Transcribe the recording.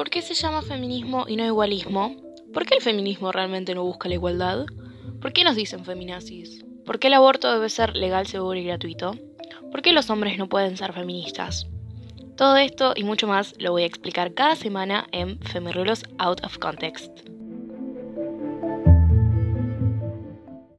¿Por qué se llama feminismo y no igualismo? ¿Por qué el feminismo realmente no busca la igualdad? ¿Por qué nos dicen feminazis? ¿Por qué el aborto debe ser legal, seguro y gratuito? ¿Por qué los hombres no pueden ser feministas? Todo esto y mucho más lo voy a explicar cada semana en Femirulos Out of Context.